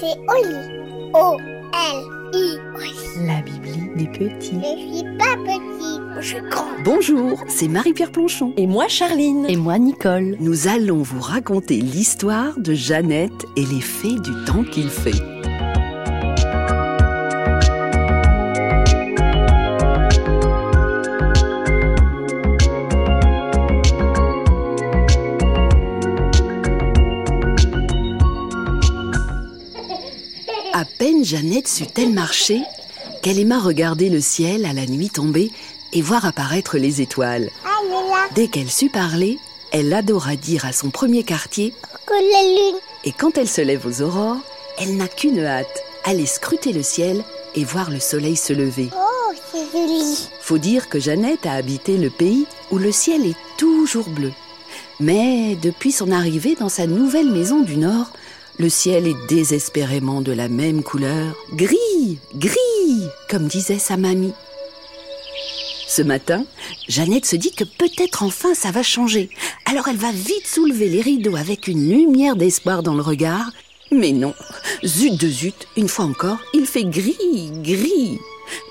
C'est Oli. O-L-I. La Bibli des petits. Je suis pas petit, je suis grand. Bonjour, c'est Marie-Pierre Planchon. Et moi, Charline. Et moi, Nicole. Nous allons vous raconter l'histoire de Jeannette et les fées du temps qu'il fait. Jeannette sut-elle marcher qu'elle aima regarder le ciel à la nuit tombée et voir apparaître les étoiles. Dès qu'elle sut parler, elle adora dire à son premier quartier la lune. et quand elle se lève aux aurores, elle n'a qu'une hâte, aller scruter le ciel et voir le soleil se lever. Oh, c'est joli. Faut dire que Jeannette a habité le pays où le ciel est toujours bleu. Mais depuis son arrivée dans sa nouvelle maison du Nord, le ciel est désespérément de la même couleur, gris, gris, comme disait sa mamie. Ce matin, Jeannette se dit que peut-être enfin ça va changer. Alors elle va vite soulever les rideaux avec une lumière d'espoir dans le regard. Mais non, zut de zut, une fois encore, il fait gris, gris.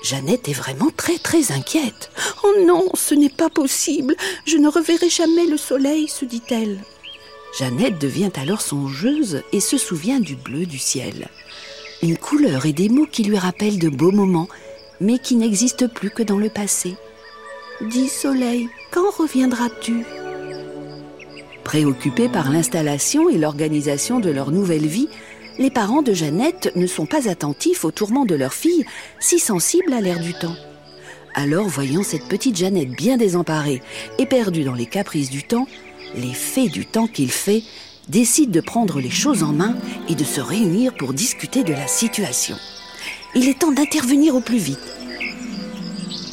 Jeannette est vraiment très très inquiète. Oh non, ce n'est pas possible, je ne reverrai jamais le soleil, se dit-elle. Jeannette devient alors songeuse et se souvient du bleu du ciel. Une couleur et des mots qui lui rappellent de beaux moments, mais qui n'existent plus que dans le passé. Dis soleil, quand reviendras-tu? Préoccupés par l'installation et l'organisation de leur nouvelle vie, les parents de Jeannette ne sont pas attentifs aux tourments de leur fille, si sensible à l'air du temps. Alors, voyant cette petite Jeannette bien désemparée et perdue dans les caprices du temps, les fées du temps qu'il fait décident de prendre les choses en main et de se réunir pour discuter de la situation. Il est temps d'intervenir au plus vite.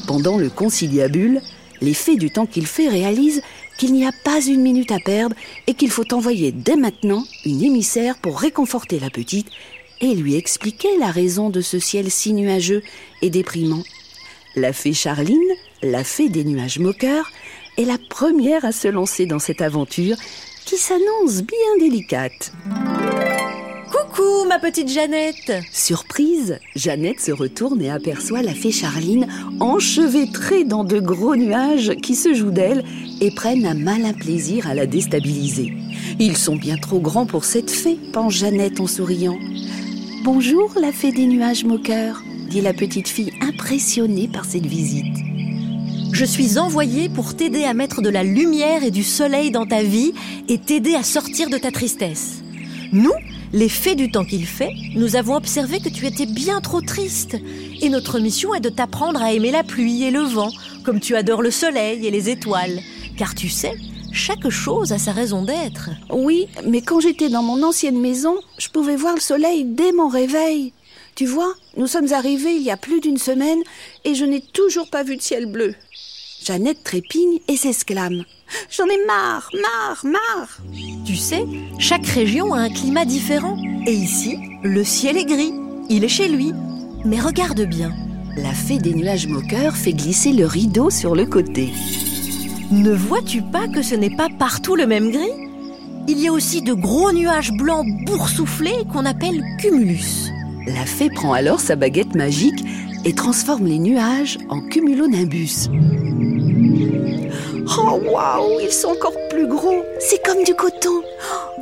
Pendant le conciliabule, les fées du temps qu'il fait réalisent qu'il n'y a pas une minute à perdre et qu'il faut envoyer dès maintenant une émissaire pour réconforter la petite et lui expliquer la raison de ce ciel si nuageux et déprimant. La fée Charline, la fée des nuages moqueurs, est la première à se lancer dans cette aventure qui s'annonce bien délicate. Coucou, ma petite Jeannette. Surprise, Jeannette se retourne et aperçoit la fée Charline enchevêtrée dans de gros nuages qui se jouent d'elle et prennent un malin plaisir à la déstabiliser. Ils sont bien trop grands pour cette fée, pense Jeannette en souriant. Bonjour, la fée des nuages moqueurs, dit la petite fille impressionnée par cette visite. Je suis envoyée pour t'aider à mettre de la lumière et du soleil dans ta vie et t'aider à sortir de ta tristesse. Nous, les fées du temps qu'il fait, nous avons observé que tu étais bien trop triste. Et notre mission est de t'apprendre à aimer la pluie et le vent, comme tu adores le soleil et les étoiles. Car tu sais, chaque chose a sa raison d'être. Oui, mais quand j'étais dans mon ancienne maison, je pouvais voir le soleil dès mon réveil. Tu vois, nous sommes arrivés il y a plus d'une semaine et je n'ai toujours pas vu de ciel bleu. Jeannette trépigne et s'exclame. J'en ai marre, marre, marre. Tu sais, chaque région a un climat différent. Et ici, le ciel est gris. Il est chez lui. Mais regarde bien. La fée des nuages moqueurs fait glisser le rideau sur le côté. Ne vois-tu pas que ce n'est pas partout le même gris? Il y a aussi de gros nuages blancs boursouflés qu'on appelle cumulus. La fée prend alors sa baguette magique et transforme les nuages en cumulonimbus. Oh waouh, ils sont encore plus gros. C'est comme du coton.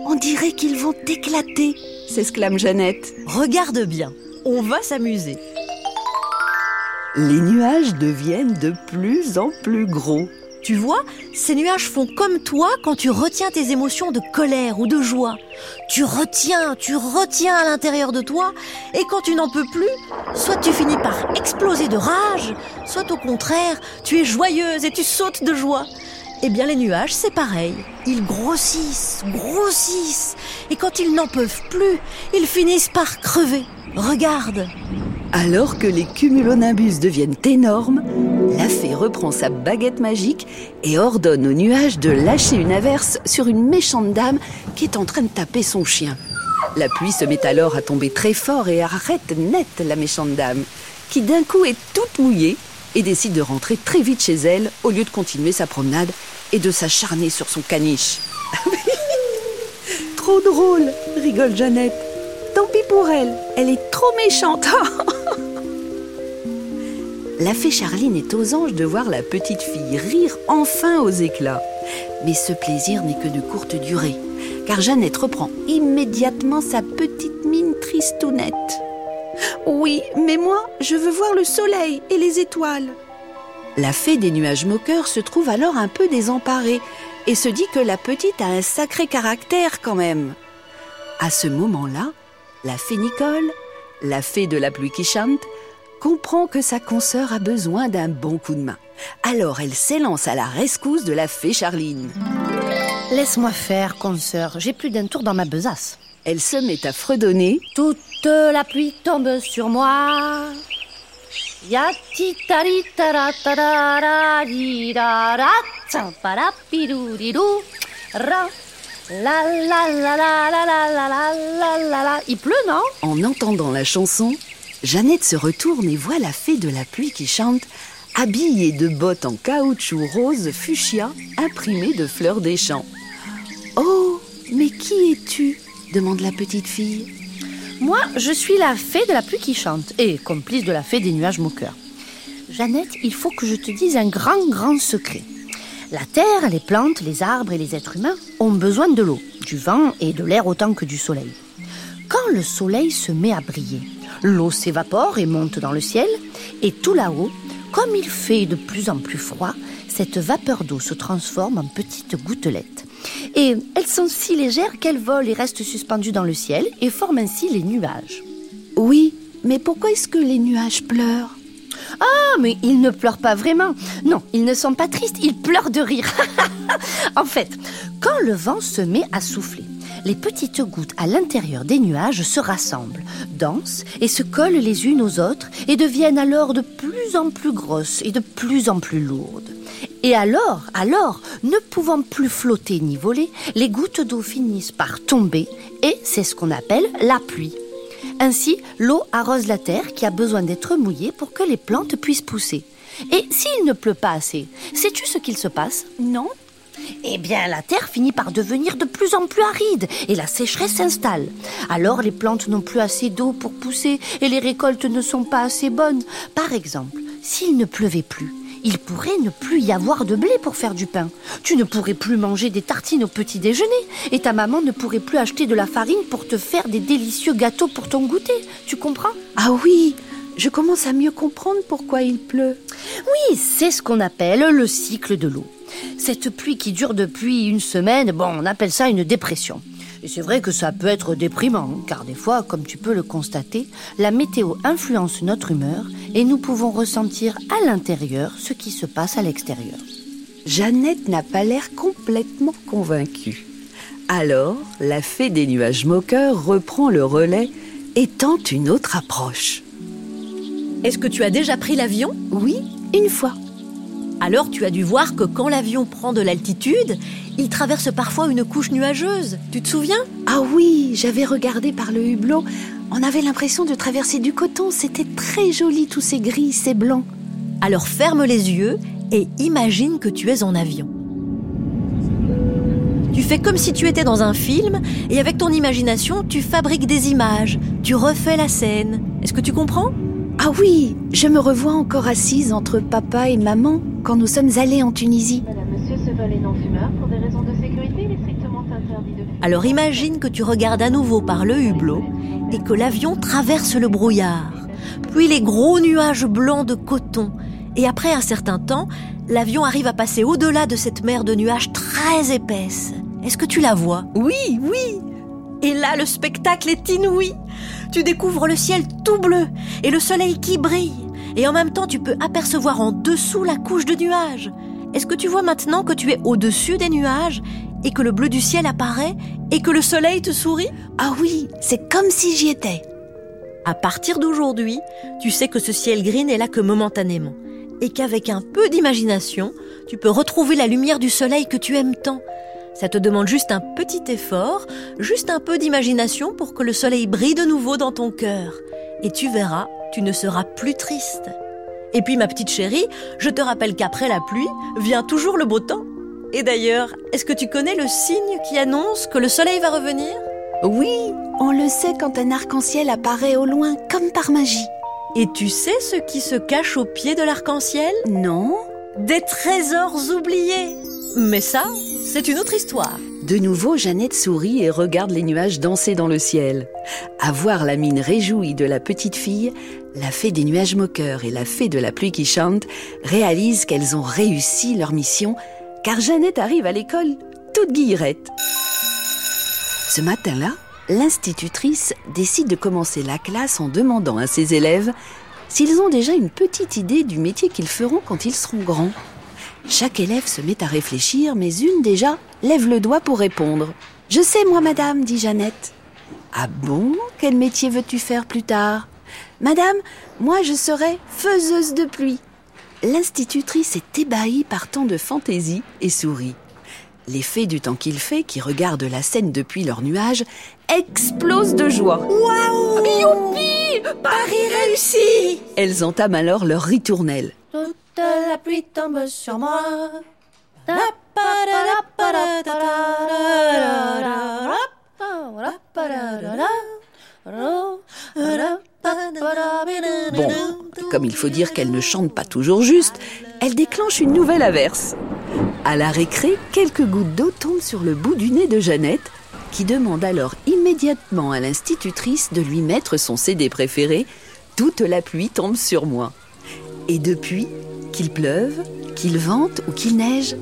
On dirait qu'ils vont éclater, s'exclame Jeannette. Regarde bien, on va s'amuser. Les nuages deviennent de plus en plus gros. Tu vois, ces nuages font comme toi quand tu retiens tes émotions de colère ou de joie. Tu retiens, tu retiens à l'intérieur de toi, et quand tu n'en peux plus, soit tu finis par exploser de rage, soit au contraire, tu es joyeuse et tu sautes de joie. Eh bien, les nuages, c'est pareil. Ils grossissent, grossissent, et quand ils n'en peuvent plus, ils finissent par crever. Regarde. Alors que les cumulonimbus deviennent énormes, la fée reprend sa baguette magique et ordonne aux nuages de lâcher une averse sur une méchante dame qui est en train de taper son chien. La pluie se met alors à tomber très fort et arrête net la méchante dame, qui d'un coup est toute mouillée et décide de rentrer très vite chez elle au lieu de continuer sa promenade et de s'acharner sur son caniche. trop drôle, rigole Jeannette. Tant pis pour elle, elle est trop méchante. la fée Charline est aux anges de voir la petite fille rire enfin aux éclats. Mais ce plaisir n'est que de courte durée, car Jeannette reprend immédiatement sa petite mine tristounette. Oui, mais moi, je veux voir le soleil et les étoiles. La fée des nuages moqueurs se trouve alors un peu désemparée et se dit que la petite a un sacré caractère quand même. À ce moment-là, la fée Nicole, la fée de la pluie qui chante, comprend que sa consoeur a besoin d'un bon coup de main. Alors elle s'élance à la rescousse de la fée Charline. Laisse-moi faire, consoeur, j'ai plus d'un tour dans ma besace. Elle se met à fredonner. Toute la pluie tombe sur moi. Ya ra. La la la la la la la la la la Il pleut, non? En entendant la chanson, Jeannette se retourne et voit la fée de la pluie qui chante, habillée de bottes en caoutchouc rose fuchsia imprimées de fleurs des champs. Oh, mais qui es-tu? demande la petite fille. Moi, je suis la fée de la pluie qui chante et complice de la fée des nuages moqueurs. Jeannette, il faut que je te dise un grand, grand secret. La terre, les plantes, les arbres et les êtres humains ont besoin de l'eau, du vent et de l'air autant que du soleil. Quand le soleil se met à briller, l'eau s'évapore et monte dans le ciel, et tout là-haut, comme il fait de plus en plus froid, cette vapeur d'eau se transforme en petites gouttelettes. Et elles sont si légères qu'elles volent et restent suspendues dans le ciel et forment ainsi les nuages. Oui, mais pourquoi est-ce que les nuages pleurent? Ah, mais ils ne pleurent pas vraiment. Non, ils ne sont pas tristes, ils pleurent de rire. en fait, quand le vent se met à souffler, les petites gouttes à l'intérieur des nuages se rassemblent, dansent et se collent les unes aux autres et deviennent alors de plus en plus grosses et de plus en plus lourdes. Et alors, alors, ne pouvant plus flotter ni voler, les gouttes d'eau finissent par tomber et c'est ce qu'on appelle la pluie. Ainsi, l'eau arrose la terre qui a besoin d'être mouillée pour que les plantes puissent pousser. Et s'il ne pleut pas assez, sais-tu ce qu'il se passe? Non. Eh bien, la terre finit par devenir de plus en plus aride et la sécheresse s'installe. Alors, les plantes n'ont plus assez d'eau pour pousser et les récoltes ne sont pas assez bonnes. Par exemple, s'il ne pleuvait plus, il pourrait ne plus y avoir de blé pour faire du pain. Tu ne pourrais plus manger des tartines au petit déjeuner. Et ta maman ne pourrait plus acheter de la farine pour te faire des délicieux gâteaux pour ton goûter. Tu comprends? Ah oui, je commence à mieux comprendre pourquoi il pleut. Oui, c'est ce qu'on appelle le cycle de l'eau. Cette pluie qui dure depuis une semaine, bon, on appelle ça une dépression. Et c'est vrai que ça peut être déprimant, car des fois, comme tu peux le constater, la météo influence notre humeur et nous pouvons ressentir à l'intérieur ce qui se passe à l'extérieur. Jeannette n'a pas l'air complètement convaincue. Alors, la fée des nuages moqueurs reprend le relais et tente une autre approche. Est-ce que tu as déjà pris l'avion? Oui, une fois. Alors tu as dû voir que quand l'avion prend de l'altitude, il traverse parfois une couche nuageuse. Tu te souviens? Ah oui, j'avais regardé par le hublot. On avait l'impression de traverser du coton. C'était très joli, tous ces gris, ces blancs. Alors ferme les yeux et imagine que tu es en avion. Tu fais comme si tu étais dans un film et avec ton imagination, tu fabriques des images, tu refais la scène. Est-ce que tu comprends? Ah oui, je me revois encore assise entre papa et maman quand nous sommes allés en Tunisie. Madame, monsieur, ce vol est non-fumeur. Pour des raisons de sécurité, il est strictement interdit de fumer. Alors imagine que tu regardes à nouveau par le hublot et que l'avion traverse le brouillard, puis les gros nuages blancs de coton. Et après un certain temps, l'avion arrive à passer au-delà de cette mer de nuages très épaisse. Est-ce que tu la vois? Oui, oui. Et là, le spectacle est inouï. Tu découvres le ciel tout bleu et le soleil qui brille. Et en même temps, tu peux apercevoir en dessous la couche de nuages. Est-ce que tu vois maintenant que tu es au-dessus des nuages et que le bleu du ciel apparaît et que le soleil te sourit? Ah oui, c'est comme si j'y étais. À partir d'aujourd'hui, tu sais que ce ciel gris n'est là que momentanément et qu'avec un peu d'imagination, tu peux retrouver la lumière du soleil que tu aimes tant. Ça te demande juste un petit effort, juste un peu d'imagination pour que le soleil brille de nouveau dans ton cœur. Et tu verras, tu ne seras plus triste. Et puis ma petite chérie, je te rappelle qu'après la pluie vient toujours le beau temps. Et d'ailleurs, est-ce que tu connais le signe qui annonce que le soleil va revenir? Oui, on le sait quand un arc-en-ciel apparaît au loin comme par magie. Et tu sais ce qui se cache au pied de l'arc-en-ciel? Non Des trésors oubliés Mais ça, c'est une autre histoire. De nouveau, Jeannette sourit et regarde les nuages danser dans le ciel. À voir la mine réjouie de la petite fille, la fée des nuages moqueurs et la fée de la pluie qui chante réalisent qu'elles ont réussi leur mission, car Jeannette arrive à l'école toute guillerette. Ce matin-là, l'institutrice décide de commencer la classe en demandant à ses élèves s'ils ont déjà une petite idée du métier qu'ils feront quand ils seront grands. Chaque élève se met à réfléchir, mais une déjà lève le doigt pour répondre. Je sais, moi, madame, dit Jeannette. Ah bon? Quel métier veux-tu faire plus tard? Madame, moi je serai faiseuse de pluie. L'institutrice est ébahie par tant de fantaisie et sourit. Les fées du temps qu'il fait, qui regardent la scène depuis leur nuage, explosent de joie. Waouh Youpi Paris réussi Elles entament alors leur ritournelle. Toute la pluie tombe sur moi. Bon, comme il faut dire qu'elle ne chante pas toujours juste, elle déclenche une nouvelle averse. À la récré, quelques gouttes d'eau tombent sur le bout du nez de Jeannette, qui demande alors immédiatement à l'institutrice de lui mettre son CD préféré, Toute la pluie tombe sur moi. Et depuis, qu'il pleuve, qu'il vente ou qu'il neige,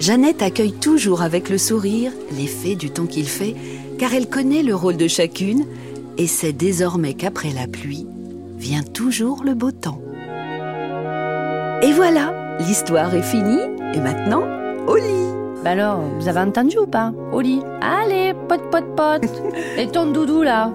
Jeannette accueille toujours avec le sourire les faits du temps qu'il fait, car elle connaît le rôle de chacune et sait désormais qu'après la pluie vient toujours le beau temps. Et voilà, l'histoire est finie, et maintenant, au lit. Bah alors, vous avez entendu ou pas? Au lit. Allez, pote, pote, pote. Et ton doudou là?